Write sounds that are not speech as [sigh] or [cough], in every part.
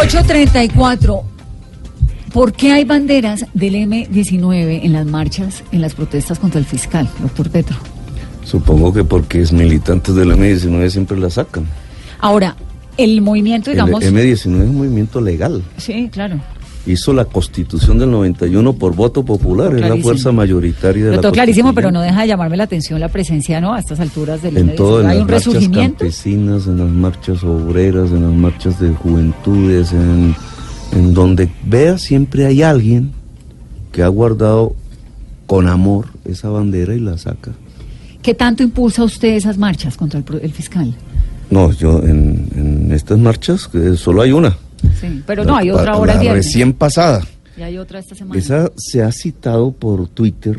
834. ¿Por qué hay banderas del M19 en las marchas, en las protestas contra el fiscal, doctor Petro? Supongo que porque es militantes del M19 siempre la sacan. Ahora, el movimiento, digamos... El M19 es un movimiento legal. Sí, claro. Hizo la constitución del 91 por voto popular, es la fuerza mayoritaria de la clarísimo, pero no deja de llamarme la atención la presencia, ¿no? A estas alturas del En todo, en ¿Hay las marchas resurgimiento? campesinas, en las marchas obreras, en las marchas de juventudes, en, en donde vea siempre hay alguien que ha guardado con amor esa bandera y la saca. ¿Qué tanto impulsa usted esas marchas contra el, fiscal? No, yo en, estas marchas solo hay una. Sí, pero no, hay otra hora la recién pasada. Y hay otra esta semana. Esa se ha citado por Twitter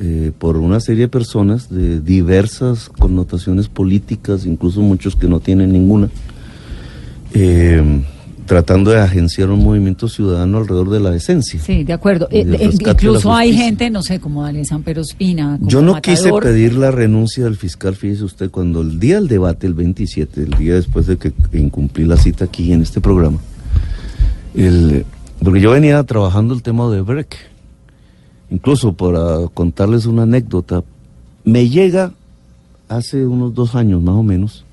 eh, por una serie de personas de diversas connotaciones políticas, incluso muchos que no tienen ninguna. Eh, tratando de agenciar un movimiento ciudadano alrededor de la esencia. Sí, de acuerdo. Eh, eh, incluso hay gente, no sé, como Daniel San Pedro Espina. Yo no quise pedir la renuncia del fiscal, fíjese usted, cuando el día del debate, el 27, el día después de que incumplí la cita aquí en este programa, el, porque yo venía trabajando el tema de Breck. Incluso para contarles una anécdota, me llega hace unos dos años más o menos,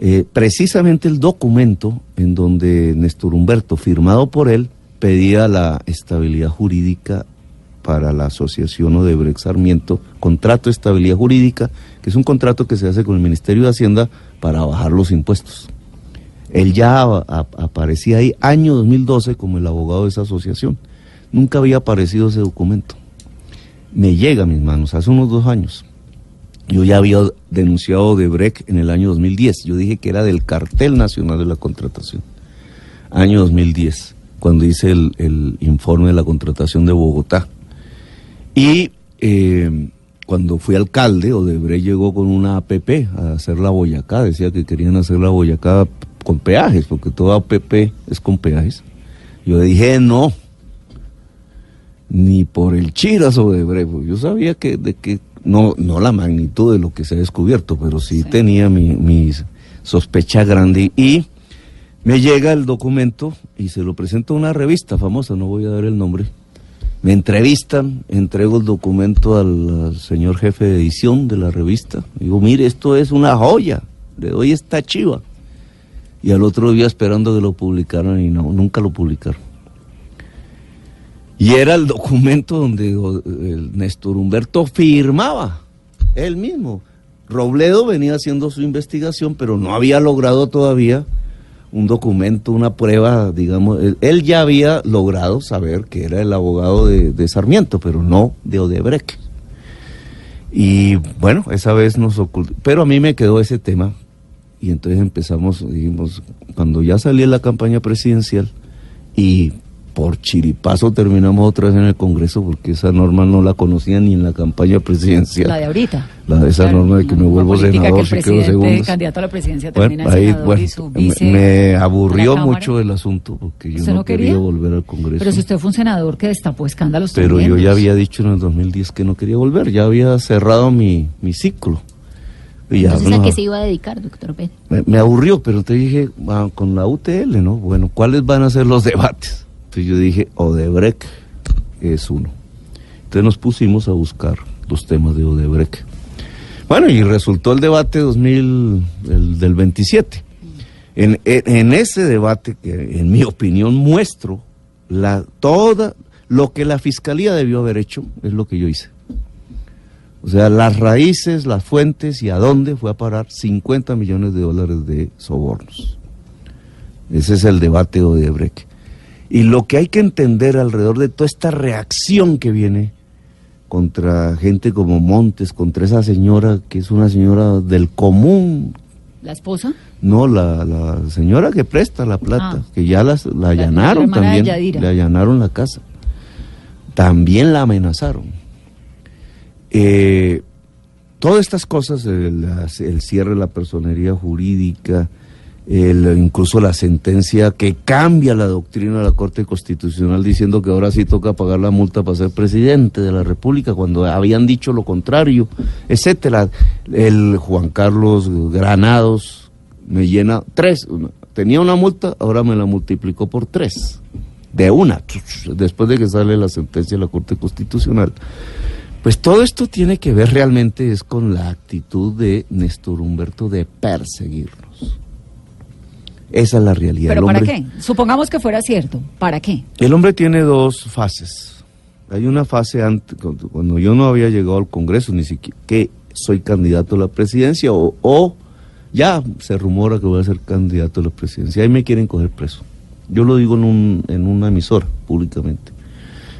eh, precisamente el documento en donde Néstor Humberto, firmado por él, pedía la estabilidad jurídica para la asociación Odebrecht Sarmiento, contrato de estabilidad jurídica, que es un contrato que se hace con el Ministerio de Hacienda para bajar los impuestos. Él ya aparecía ahí año 2012 como el abogado de esa asociación. Nunca había aparecido ese documento. Me llega a mis manos hace unos dos años. Yo ya había denunciado de Breck en el año 2010. Yo dije que era del cartel nacional de la contratación. Año 2010, cuando hice el, informe de la contratación de Bogotá. Y eh, cuando fui alcalde, Odebrecht llegó con una APP a hacer la Boyacá. Decía que querían hacer la Boyacá con peajes, porque toda APP es con peajes. Yo dije no, ni por el chiras Odebrecht. Yo sabía que no, no la magnitud de lo que se ha descubierto, pero sí, tenía mi, sospecha grande. Y me llega el documento y se lo presento a una revista famosa, no voy a dar el nombre. Me entrevistan, entrego el documento al, señor jefe de edición de la revista. Digo, mire, esto es una joya, le doy esta chiva. Y al otro día esperando que lo publicaran y no, nunca lo publicaron. Y era el documento donde el Néstor Humberto firmaba, él mismo. Robledo venía haciendo su investigación, pero no había logrado todavía un documento, una prueba, digamos. Él, ya había logrado saber que era el abogado de, Sarmiento, pero no de Odebrecht. Y bueno, esa vez nos ocultó. Pero a mí me quedó ese tema. Y entonces empezamos, dijimos, cuando ya salí en la campaña presidencial y por chiripazo terminamos otra vez en el Congreso porque esa norma no la conocía ni en la campaña presidencial. La de ahorita. La de esa norma de que me vuelvo senador si quedo candidato a la presidencia termina bueno, ahí, bueno, y su vice Me aburrió mucho el asunto porque yo no, quería volver al Congreso. Pero si usted fue un senador que destapó escándalos Pero yo ya había dicho en el 2010 que no quería volver, ya había cerrado mi, mi ciclo. Y ya, Entonces, ¿a qué se iba a dedicar, doctor P? Me, me aburrió, pero te dije, ah, con la UTL, ¿no? Bueno, ¿cuáles van a ser los [laughs] debates? Yo dije, Odebrecht es uno. Entonces nos pusimos a buscar los temas de Odebrecht. Bueno, y resultó el debate 2000, del 27. En, en, ese debate, que en mi opinión muestro la, toda lo que la fiscalía debió haber hecho, es lo que yo hice. O sea, las raíces, las fuentes y a dónde fue a parar 50 millones de dólares de sobornos. Ese es el debate de Odebrecht. Y lo que hay que entender alrededor de toda esta reacción que viene contra gente como Montes, contra esa señora que es una señora del común. ¿La esposa? No, la, señora que presta la plata, ah. que ya las, la allanaron también, le allanaron la casa. También la amenazaron. Eh, todas estas cosas, el cierre de la personería jurídica, incluso la sentencia que cambia la doctrina de la Corte Constitucional diciendo que ahora sí toca pagar la multa para ser presidente de la República cuando habían dicho lo contrario, etcétera. El Juan Carlos Granados Me llena tres. Tenía una multa, ahora me la multiplicó por tres. De una, después de que sale la sentencia de la Corte Constitucional. Pues todo esto tiene que ver realmente es con la actitud de Néstor Humberto de perseguirnos. Esa es la realidad. ¿Pero para qué? Supongamos que fuera cierto. ¿Para qué? El hombre tiene dos fases. Hay una fase antes, cuando yo no había llegado al Congreso, ni siquiera que soy candidato a la presidencia, o, ya se rumora que voy a ser candidato a la presidencia. Ahí me quieren coger preso. Yo lo digo en, un, en una emisora públicamente.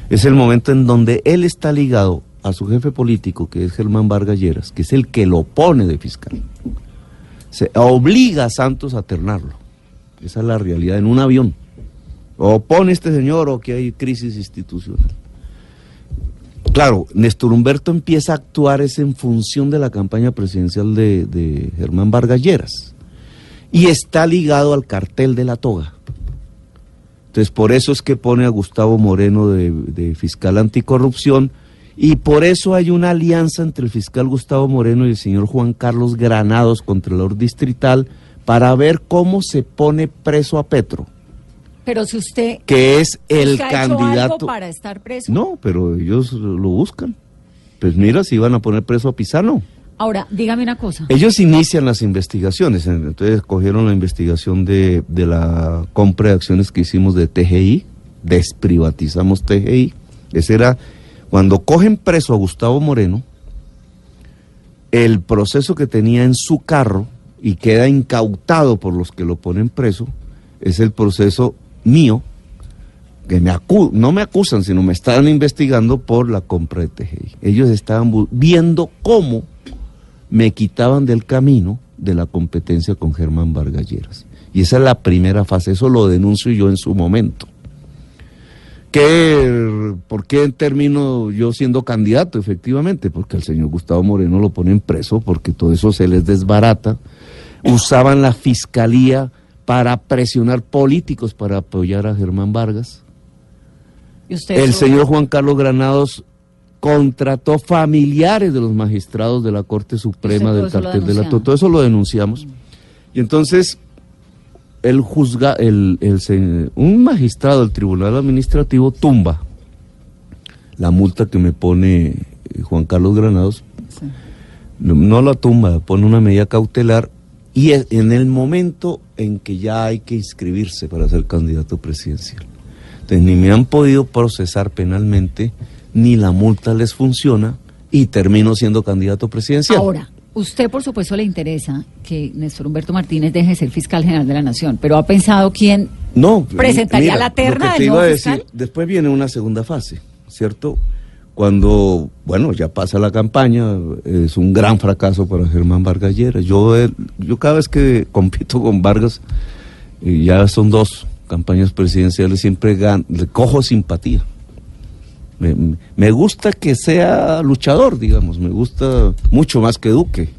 Es el momento en donde él está ligado a su jefe político, que es Germán Vargas Lleras, que es el que lo pone de fiscal. Se obliga a Santos a ternarlo. Esa es la realidad en un avión. O pone este señor o que hay crisis institucional. Claro, Néstor Humberto empieza a actuar es en función de la campaña presidencial de, Germán Vargas Lleras. Y está ligado al cartel de la toga. Entonces, por eso es que pone a Gustavo Moreno de, de fiscal anticorrupción y por eso hay una alianza entre el fiscal Gustavo Moreno y el señor Juan Carlos Granados, Contralor Distrital, para ver cómo se pone preso a Petro. Pero si usted... Que es el candidato... para estar preso? No, pero ellos lo buscan. Pues mira, si iban a poner preso a Pisano. Ahora, dígame una cosa. Ellos inician las investigaciones, entonces cogieron la investigación de, de la compra de acciones que hicimos de TGI, desprivatizamos TGI. Ese era, cuando cogen preso a Gustavo Moreno, el proceso que tenía en su carro y queda incautado por los que lo ponen preso, es el proceso mío, que me acu no me acusan, sino me están investigando por la compra de TGI. Ellos estaban viendo cómo me quitaban del camino de la competencia con Germán Vargalleras. Y esa es la primera fase, eso lo denuncio yo en su momento. ¿Qué, ¿Por qué termino yo siendo candidato? Efectivamente, porque al señor Gustavo Moreno lo ponen preso, porque todo eso se les desbarata usaban la fiscalía para presionar políticos para apoyar a Germán Vargas. el señor Juan Carlos Granados contrató familiares de los magistrados de la Corte Suprema del cartel de la Todo eso lo denunciamos. Y entonces el juzga, el, un magistrado del Tribunal Administrativo tumba la multa que me pone eh, Juan Carlos Granados. no la tumba, pone una medida cautelar y en el momento en que ya hay que inscribirse para ser candidato presidencial. Entonces ni me han podido procesar penalmente, ni la multa les funciona y termino siendo candidato presidencial. Ahora, usted por supuesto le interesa que Néstor Humberto Martínez deje de ser fiscal general de la Nación, pero ¿ha pensado quién no, presentaría la terna te iba a decir, Después viene una segunda fase, ¿cierto? Cuando, bueno, ya pasa la campaña, es un gran fracaso para Germán Vargas Lleras. Yo, eh, yo cada vez que compito con Vargas, y ya son dos campañas presidenciales, siempre le cojo simpatía. Me, gusta que sea luchador, digamos, me gusta mucho más que Duque.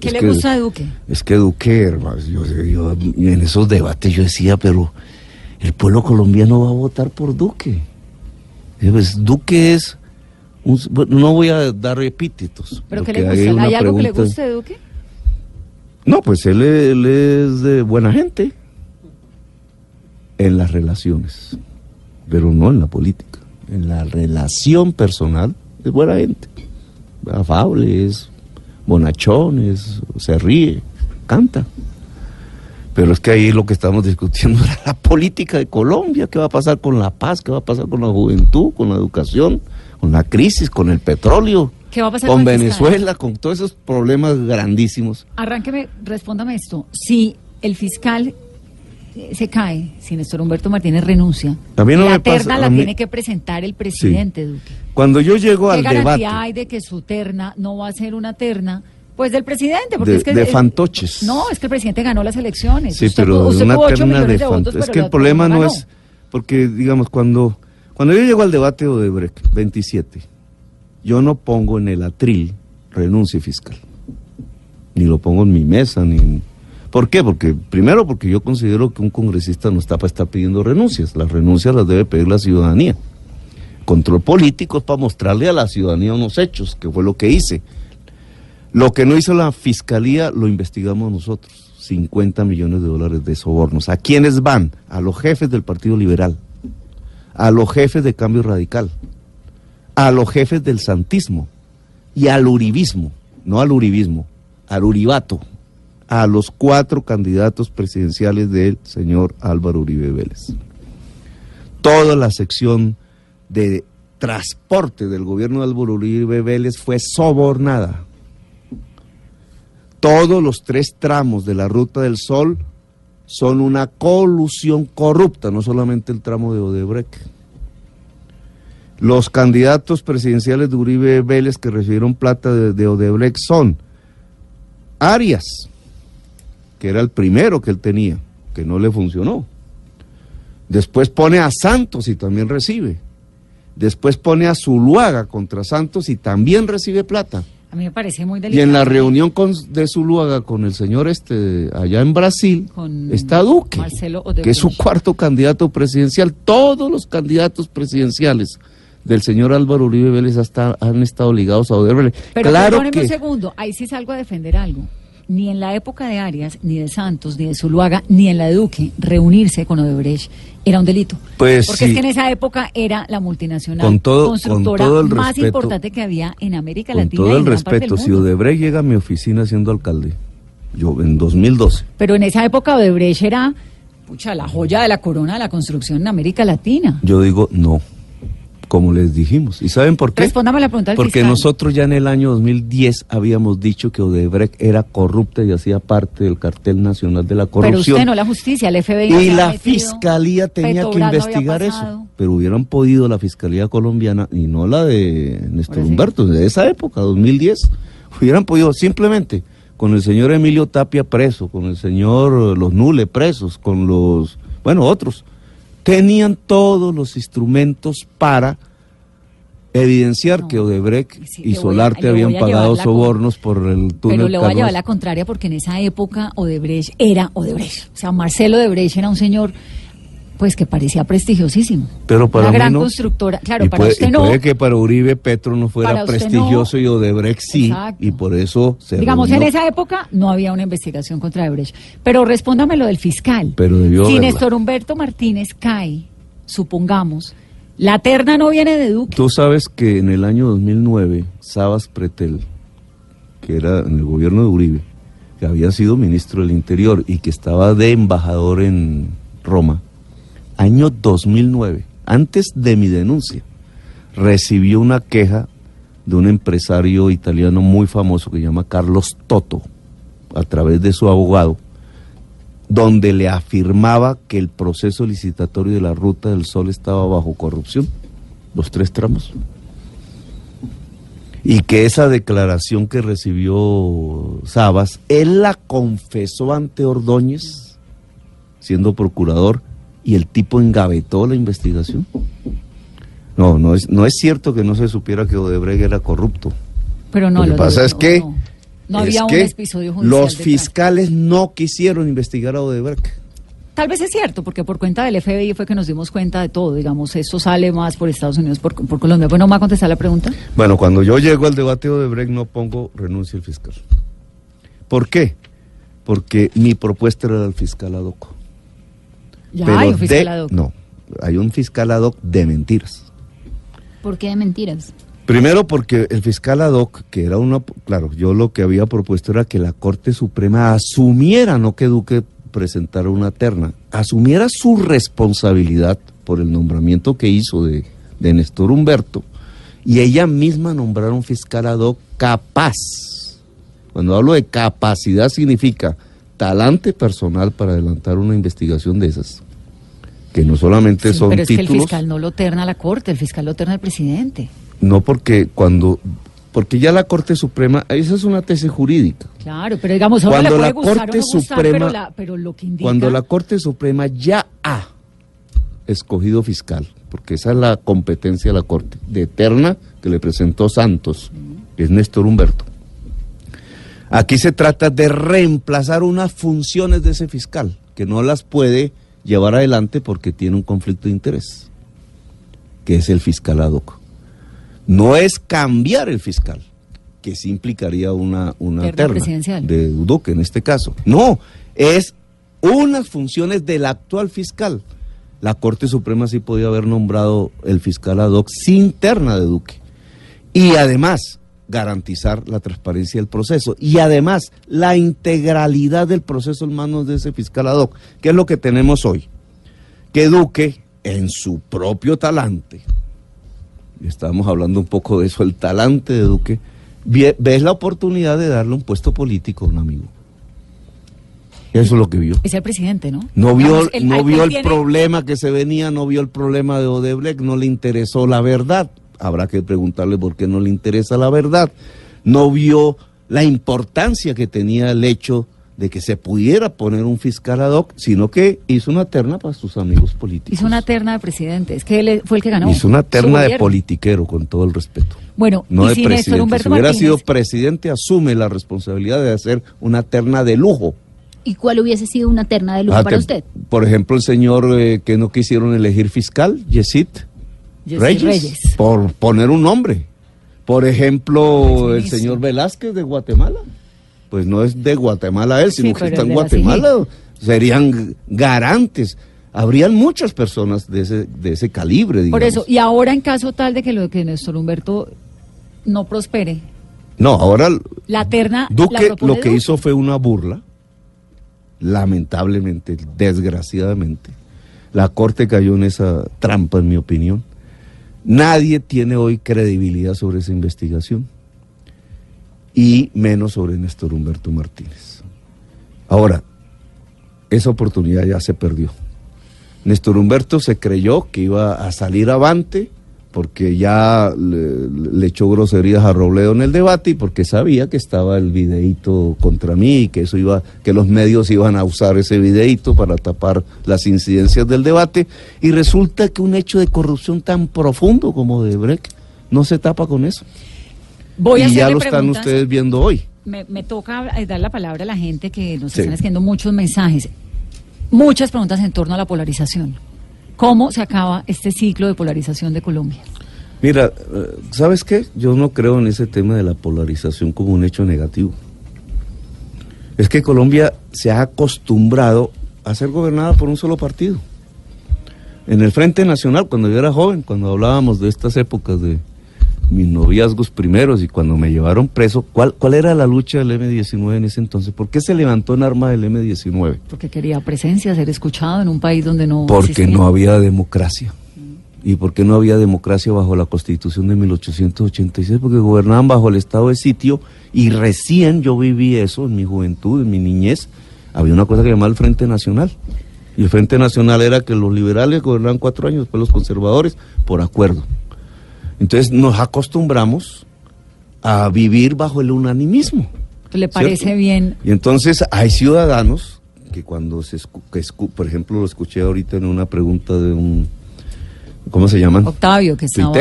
¿Qué le gusta de Duque? Es que Duque, hermano, yo, en esos debates yo decía, pero el pueblo colombiano va a votar por Duque. Pues, Duque es no voy a dar epítetos. ¿Pero qué le gusta? ¿Hay algo que le guste Duque? No, pues él, es de buena gente en las relaciones, pero no en la política. En la relación personal es buena gente. Afable, es bonachón, se ríe, canta. Pero es que ahí lo que estamos discutiendo [laughs] era la política de Colombia, qué va a pasar con la paz, qué va a pasar con la juventud, con la educación con la crisis, con el petróleo. ¿Qué va a pasar con, Venezuela, con todos esos problemas grandísimos. Arránqueme, respóndame esto. Si el fiscal eh, se cae, si Néstor Humberto Martínez renuncia, la terna la tiene que presentar el presidente Duque. Cuando yo llego al debate... ¿Qué garantía hay de que su terna no va a ser una terna pues del presidente, porque de, es que de fantoches. No, es que el presidente ganó las elecciones. Sí, pero una terna de, fantoches. Es que el problema no es porque digamos cuando cuando yo llego al debate de Odebrecht 27, yo no pongo en el atril renuncie fiscal. Ni lo pongo en mi mesa, ni... ¿Por qué? Porque, primero, porque yo considero que un congresista no está para estar pidiendo renuncias. Las renuncias las debe pedir la ciudadanía. Control político es para mostrarle a la ciudadanía unos hechos, que fue lo que hice. Lo que no hizo la fiscalía lo investigamos nosotros 50 millones de dólares de sobornos. ¿A quiénes van? A los jefes del Partido Liberal, a los jefes de Cambio Radical, a los jefes del Santismo y al Uribismo, no al Uribismo, al Uribato, a los cuatro candidatos presidenciales del señor Álvaro Uribe Vélez. Toda la sección de transporte del gobierno de Álvaro Uribe Vélez fue sobornada. Todos los tres tramos de la Ruta del Sol son una colusión corrupta, no solamente el tramo de Odebrecht. Los candidatos presidenciales de Uribe Vélez que recibieron plata de, Odebrecht son Arias, que era el primero que él tenía, que no le funcionó. Después pone a Santos y también recibe. Después pone a Zuluaga contra Santos y también recibe plata. A mí me parece muy delicado. Y en la reunión con, de Zuluaga con el señor este allá en Brasil está Duque, que es su cuarto candidato presidencial. Todos los candidatos presidenciales del señor Álvaro Uribe Vélez hasta, han estado ligados a Odebrecht. Pero claro que... un segundo, ahí sí salgo a defender algo ni en la época de Arias, ni de Santos, ni de Zuluaga, ni en la de Duque, reunirse con Odebrecht era un delito. Pues Porque es que en esa época era la multinacional constructora más importante que había en América Latina. Con todo el respeto, si Odebrecht llega a mi oficina siendo alcalde, yo en 2012. Pero en esa época Odebrecht era, pucha, la joya de la corona de la construcción en América Latina. Yo digo, no como les dijimos. ¿Y saben por qué? Respóndame la pregunta Porque nosotros ya en el año 2010 habíamos dicho que Odebrecht era corrupta y hacía parte del cartel nacional de la corrupción. Pero usted no, la justicia, el FBI. Y la fiscalía tenía que investigar eso. Pero hubieran podido la fiscalía colombiana, y no la de Néstor Humberto, de esa época, 2010, hubieran podido simplemente con el señor Emilio Tapia preso, con el señor Los Nule presos, con los, bueno, otros tenían todos los instrumentos para evidenciar que Odebrecht y Solarte habían pagado sobornos por el túnel. Pero le voy a llevar la contraria porque en esa época Odebrecht era Odebrecht. O sea, Marcelo Odebrecht era un señor pues que parecía prestigiosísimo. Pero para Una gran constructora. Claro, para usted no. Puede que para Uribe Petro no fuera prestigioso y Odebrecht sí, y por eso se Digamos, en esa época no había una investigación contra Odebrecht. Pero respóndame lo del fiscal. Pero debió Si Néstor Humberto Martínez cae, supongamos, la terna no viene de Duque. Tú sabes que en el año 2009, Sabas Pretel, que era en el gobierno de Uribe, que había sido ministro del Interior y que estaba de embajador en Roma, año 2009, antes de mi denuncia, recibió una queja de un empresario italiano muy famoso que se llama Carlos Toto, a través de su abogado, donde le afirmaba que el proceso licitatorio de la Ruta del Sol estaba bajo corrupción, los tres tramos. Y que esa declaración que recibió Sabas, él la confesó ante Ordóñez, siendo procurador, y el tipo engavetó la investigación. No, no es, no es cierto que no se supiera que Odebrecht era corrupto. Pero no, lo que pasa es que, no, había un episodio los fiscales no quisieron investigar a Odebrecht. Tal vez es cierto, porque por cuenta del FBI fue que nos dimos cuenta de todo, digamos, eso sale más por Estados Unidos, por, por Colombia. Bueno, ¿me va a contestar la pregunta? Bueno, cuando yo llego al debate de Odebrecht no pongo renuncia al fiscal. ¿Por qué? Porque mi propuesta era el fiscal Adoco. Ya hay un fiscal ad hoc. No, hay un fiscal ad hoc de mentiras. ¿Por qué de mentiras? Primero porque el fiscal ad hoc, que era una, claro, yo lo que había propuesto era que la Corte Suprema asumiera, no que Duque presentara una terna, asumiera su responsabilidad por el nombramiento que hizo de, de Néstor Humberto y ella misma nombrara un fiscal ad hoc capaz. Cuando hablo de capacidad significa talante personal para adelantar una investigación de esas, que no solamente son pero es que el fiscal no lo terna la Corte, el fiscal lo terna el presidente. No porque cuando porque ya la Corte Suprema, esa es una tesis jurídica. Claro, pero digamos, cuando la Corte Suprema, cuando la Corte Suprema ya ha escogido fiscal, porque esa es la competencia de la Corte, de Eterna que le presentó Santos, que es Néstor Humberto. Aquí se trata de reemplazar unas funciones de ese fiscal, que no las puede llevar adelante porque tiene un conflicto de interés, que es el fiscal ad hoc. No es cambiar el fiscal, que sí implicaría una, una terna de Duque en este caso. No, es unas funciones del actual fiscal. La Corte Suprema sí podía haber nombrado el fiscal ad hoc sin terna de Duque. Y además, garantizar la transparencia del proceso. Y además, la integralidad del proceso en manos de ese fiscal ad hoc, que es lo que tenemos hoy. Que Duque, en su propio talante, y estábamos hablando un poco de eso, el talante de Duque, ves la oportunidad de darle un puesto político a un amigo. Eso es lo que vio. Es el presidente, ¿no? No vio, el, no vio el problema que se venía, no vio el problema de Odebrecht, no le interesó la verdad. Habrá que preguntarle por qué no le interesa la verdad. No vio la importancia que tenía el hecho de que se pudiera poner un fiscal ad hoc, sino que hizo una terna para sus amigos políticos. Hizo una terna de presidente, es que él fue el que ganó. Hizo una terna de politiquero, con todo el respeto. Bueno, no de presidente. Si hubiera sido presidente, asume la responsabilidad de hacer una terna de lujo. ¿Y cuál hubiese sido una terna de lujo ah, para usted? Por ejemplo, el señor eh, que no quisieron elegir fiscal, Yesit Reyes, por poner un nombre. Por ejemplo, el señor Velázquez de Guatemala. Pues no es de Guatemala él, sino que está en Guatemala. Serían garantes habrían muchas personas de ese, de ese calibre. Digamos. Por eso, y ahora en caso tal de que lo que Néstor Humberto no prospere. No, ahora. La terna. Duque lo que hizo fue una burla lamentablemente, desgraciadamente. La Corte cayó en esa trampa, en mi opinión. Nadie tiene hoy credibilidad sobre esa investigación y menos sobre Néstor Humberto Martínez. Ahora, esa oportunidad ya se perdió. Néstor Humberto se creyó que iba a salir avante porque ya le, echó groserías a Robledo en el debate y porque sabía que estaba el videíto contra mí y que eso iba, que los medios iban a usar ese videíto para tapar las incidencias del debate. Y resulta que un hecho de corrupción tan profundo como de Breck no se tapa con eso. Voy y ya lo están ustedes viendo hoy. Me, toca eh, dar la palabra a la gente que nos están escribiendo muchos mensajes, muchas preguntas en torno a la polarización. ¿Cómo se acaba este ciclo de polarización de Colombia? Mira, eh, ¿sabes qué? Yo no creo en ese tema de la polarización como un hecho negativo. Es que Colombia se ha acostumbrado a ser gobernada por un solo partido. En el Frente Nacional, cuando yo era joven, cuando hablábamos de estas épocas de mis noviazgos primeros y cuando me llevaron preso, ¿cuál, cuál era la lucha del M-19 en ese entonces? ¿Por qué se levantó en arma del M-19? Porque quería presencia, ser escuchado en un país donde no... Porque no había democracia. ¿Y por qué no había democracia bajo la constitución de 1886? Porque gobernaban bajo el estado de sitio y recién yo viví eso en mi juventud, en mi niñez. Había una cosa que llamaba el Frente Nacional. Y el Frente Nacional era que los liberales gobernaban cuatro años, después los conservadores, por acuerdo. Entonces nos acostumbramos a vivir bajo el unanimismo. ¿Le parece bien? Y entonces hay ciudadanos que cuando se que por ejemplo lo escuché ahorita en una pregunta de un ¿cómo se llaman? Octavio que estaba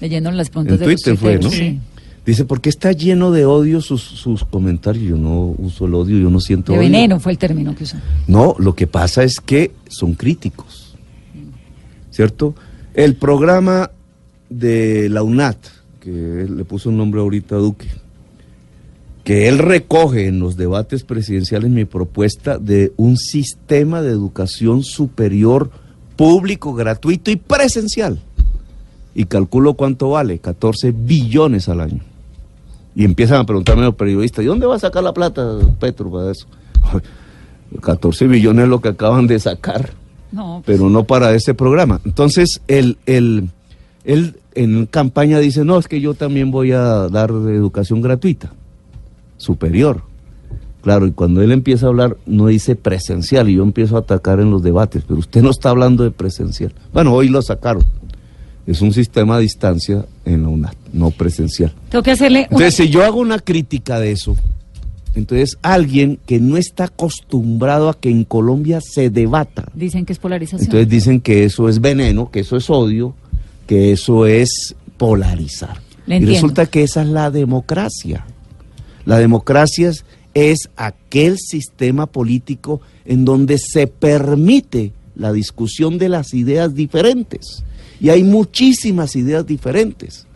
leyendo las preguntas en Twitter fue, ¿no? Sí. Dice, ¿por qué está lleno de odio sus, sus comentarios? Yo no uso el odio, yo no siento de veneno fue el término que usó. No, lo que pasa es que son críticos, ¿cierto? El programa de la UNAT, que le puso un nombre ahorita a Duque, que él recoge en los debates presidenciales mi propuesta de un sistema de educación superior público, gratuito y presencial. Y calculo cuánto vale, 14 billones al año. Y empiezan a preguntarme a los periodistas, ¿y dónde va a sacar la plata Petro para eso? 14 billones es lo que acaban de sacar, pues pero no para ese programa. Entonces, el, el, en campaña dice, no, es que yo también voy a dar educación gratuita, superior. Claro, y cuando él empieza a hablar, no dice presencial, y yo empiezo a atacar en los debates, pero usted no está hablando de presencial. Bueno, hoy lo sacaron. Es un sistema a distancia en la UNAT, no presencial. Tengo que hacerle. Entonces, si yo hago una crítica de eso, entonces alguien que no está acostumbrado a que en Colombia se debata. Dicen que es polarización. Entonces dicen que eso es veneno, que eso es odio, que eso es polarizar. Y resulta que esa es la democracia. La democracia es, aquel sistema político en donde se permite la discusión de las ideas diferentes. Y hay muchísimas ideas diferentes.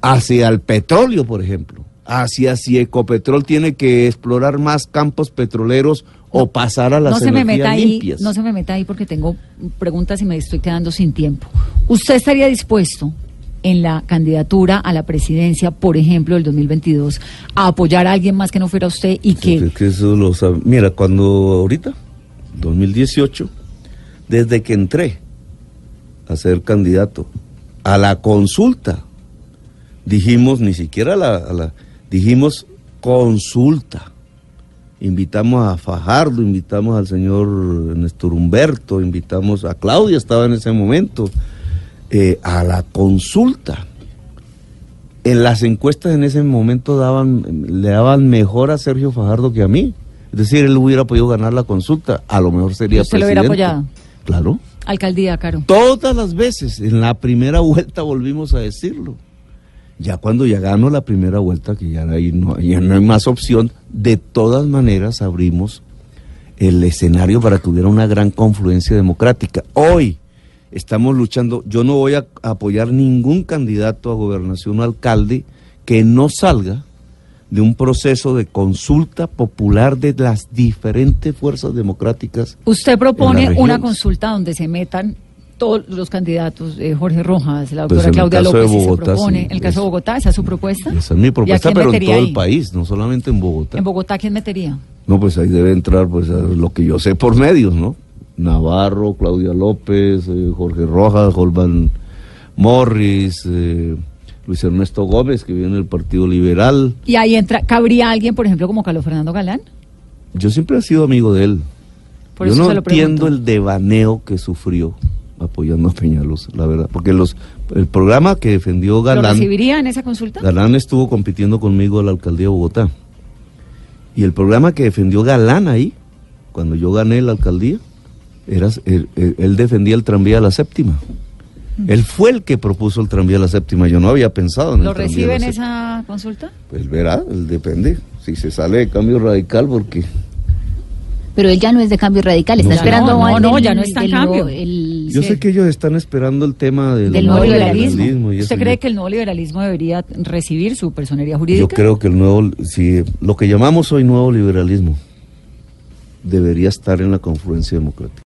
Hacia el petróleo, por ejemplo. Hacia si Ecopetrol tiene que explorar más campos petroleros o pasar a las no se me energías meta ahí, limpias. No se me meta ahí porque tengo preguntas y me estoy quedando sin tiempo. ¿Usted estaría dispuesto en la candidatura a la presidencia, por ejemplo, del 2022, a apoyar a alguien más que no fuera usted y que... Es que eso lo sabe. Mira, cuando ahorita, 2018, desde que entré a ser candidato a la consulta, dijimos, ni siquiera a la, a la- dijimos consulta. Invitamos a Fajardo, invitamos al señor Néstor Humberto, invitamos a Claudia, estaba en ese momento, eh, a la consulta. En las encuestas en ese momento daban, le daban mejor a Sergio Fajardo que a mí. Es decir, él hubiera podido ganar la consulta, a lo mejor sería ¿Usted lo hubiera presidente. apoyado? Claro. Alcaldía, Caro. Todas las veces, en la primera [laughs] vuelta volvimos a decirlo. Ya cuando ya ganó la primera vuelta, que ya, ahí no, ya no hay más opción, de todas maneras abrimos el escenario para que hubiera una gran confluencia democrática. Hoy estamos luchando, yo no voy a apoyar ningún candidato a gobernación o alcalde que no salga de un proceso de consulta popular de las diferentes fuerzas democráticas. Usted propone una consulta donde se metan todos los candidatos, eh, Jorge Rojas, la Pues doctora Claudia López, se propone. sí, el caso de Bogotá, ¿esa es su propuesta? Esa es mi ¿Y a propuesta, pero en todo ahí? el país, no solamente en Bogotá. ¿En Bogotá quién metería? No, pues ahí debe entrar pues a lo que yo sé por medios, ¿no? Navarro, Claudia López, eh, Jorge Rojas, Holman Morris, eh, Luis Ernesto Gómez, que viene del Partido Liberal. Y ahí entra, ¿cabría alguien, por ejemplo, como Carlos Fernando Galán? Yo siempre he sido amigo de él. Por yo no entiendo el devaneo que sufrió apoyando a Peñalosa, la verdad. Porque los el programa que defendió ¿Lo Galán... recibiría en esa consulta? Galán estuvo compitiendo conmigo a la alcaldía de Bogotá. Y el programa que defendió Galán ahí, cuando yo gané la alcaldía, era, él, él- defendía el tranvía a la séptima. Él fue el que propuso el tranvía a la séptima. Yo no había pensado en ¿Lo el tranvía recibe en esa consulta? Pues verá, él depende. Si se sale de cambio radical, porque Pero él ya no es de cambio radical, está No, esperando no, no, del- ya no está en cambio. el- yo sí. sé que ellos están esperando el tema del, Del nuevo nuevo liberalismo. y ¿Usted eso. cree Yo- que el nuevo liberalismo debería recibir su personería jurídica? Yo creo que el nuevo, si lo que llamamos hoy nuevo liberalismo, debería estar en la confluencia democrática.